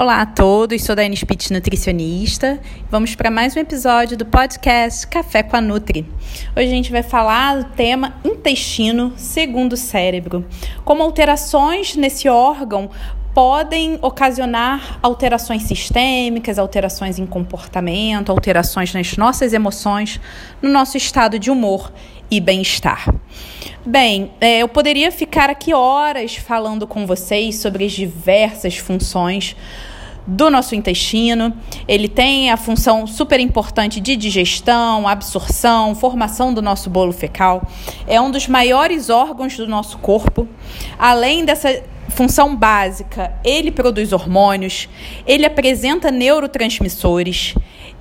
Olá a todos, sou Daiane Spitz, nutricionista. Vamos para mais um episódio do podcast Café com a Nutri. Hoje a gente vai falar do tema intestino segundo cérebro. Como alterações nesse órgão podem ocasionar alterações sistêmicas, alterações em comportamento, alterações nas nossas emoções, no nosso estado de humor e bem-estar. Bem, é, eu poderia ficar aqui horas falando com vocês sobre as diversas funções do nosso intestino. Ele tem a função super importante de digestão, absorção, formação do nosso bolo fecal. É um dos maiores órgãos do nosso corpo. Além dessa função básica, ele produz hormônios, ele apresenta neurotransmissores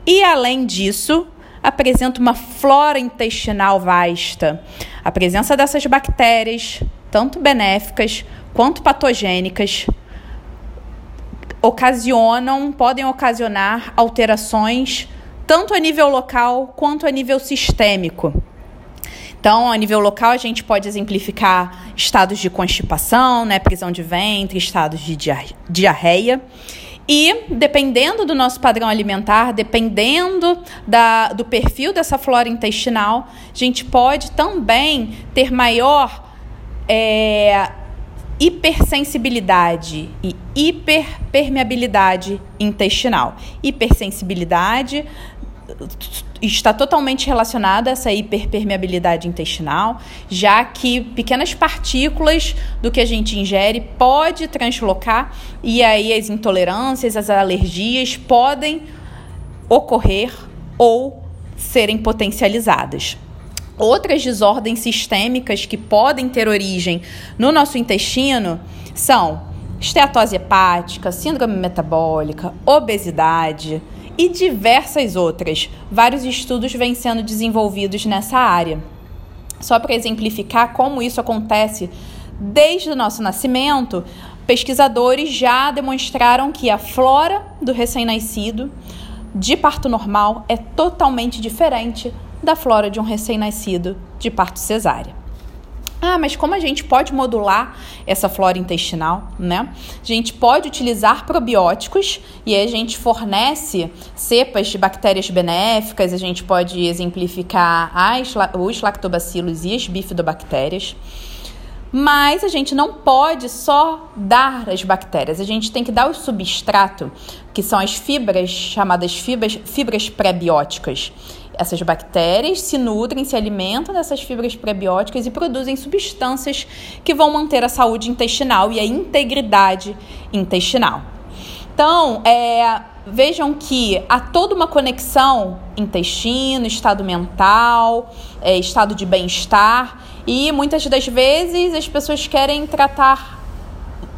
e, além disso, apresenta uma flora intestinal vasta. A presença dessas bactérias, tanto benéficas quanto patogênicas, ocasionam, podem ocasionar alterações tanto a nível local quanto a nível sistêmico. Então, a nível local, a gente pode exemplificar estados de constipação, né, prisão de ventre, estados de diarreia. E, dependendo do nosso padrão alimentar, dependendo da, do perfil dessa flora intestinal, a gente pode também ter maior é, hipersensibilidade e hiperpermeabilidade intestinal. Hipersensibilidade está totalmente relacionada a essa hiperpermeabilidade intestinal, já que pequenas partículas do que a gente ingere pode translocar e aí as intolerâncias, as alergias podem ocorrer ou serem potencializadas. Outras desordens sistêmicas que podem ter origem no nosso intestino são esteatose hepática, síndrome metabólica, obesidade, e diversas outras. Vários estudos vêm sendo desenvolvidos nessa área. Só para exemplificar como isso acontece desde o nosso nascimento, pesquisadores já demonstraram que a flora do recém-nascido de parto normal é totalmente diferente da flora de um recém-nascido de parto cesárea. Ah, mas como a gente pode modular essa flora intestinal, né? A gente pode utilizar probióticos e a gente fornece cepas de bactérias benéficas, a gente pode exemplificar as, os lactobacilos e as bifidobactérias. Mas a gente não pode só dar as bactérias, a gente tem que dar o substrato, que são as fibras, chamadas fibras, fibras pré-bióticas. Essas bactérias se nutrem, se alimentam dessas fibras prebióticas e produzem substâncias que vão manter a saúde intestinal e a integridade intestinal. Então, é, vejam que há toda uma conexão intestino, estado mental, é, estado de bem-estar e muitas das vezes as pessoas querem tratar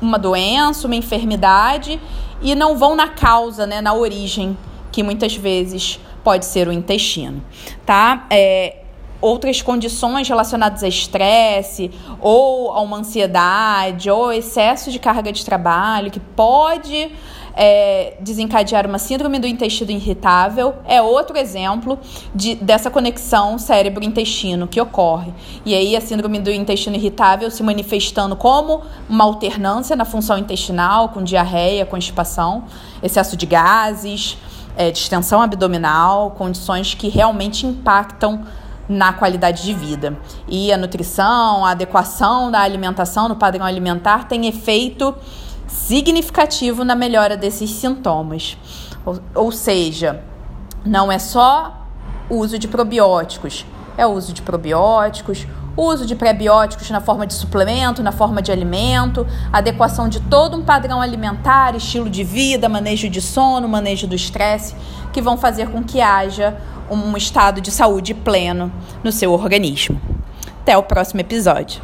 uma doença, uma enfermidade e não vão na causa, né, na origem, que muitas vezes pode ser o intestino, tá? É, outras condições relacionadas a estresse ou a uma ansiedade ou excesso de carga de trabalho que pode é, desencadear uma síndrome do intestino irritável é outro exemplo de, dessa conexão cérebro-intestino que ocorre. E aí a síndrome do intestino irritável se manifestando como uma alternância na função intestinal, com diarreia, constipação, excesso de gases, é, distensão abdominal, condições que realmente impactam na qualidade de vida. E a nutrição, a adequação da alimentação no padrão alimentar tem efeito significativo na melhora desses sintomas. Ou, ou seja, não é só o uso de probióticos, é o uso de probióticos, uso de prebióticos na forma de suplemento, na forma de alimento, adequação de todo um padrão alimentar, estilo de vida, manejo de sono, manejo do estresse, que vão fazer com que haja um estado de saúde pleno no seu organismo. Até o próximo episódio.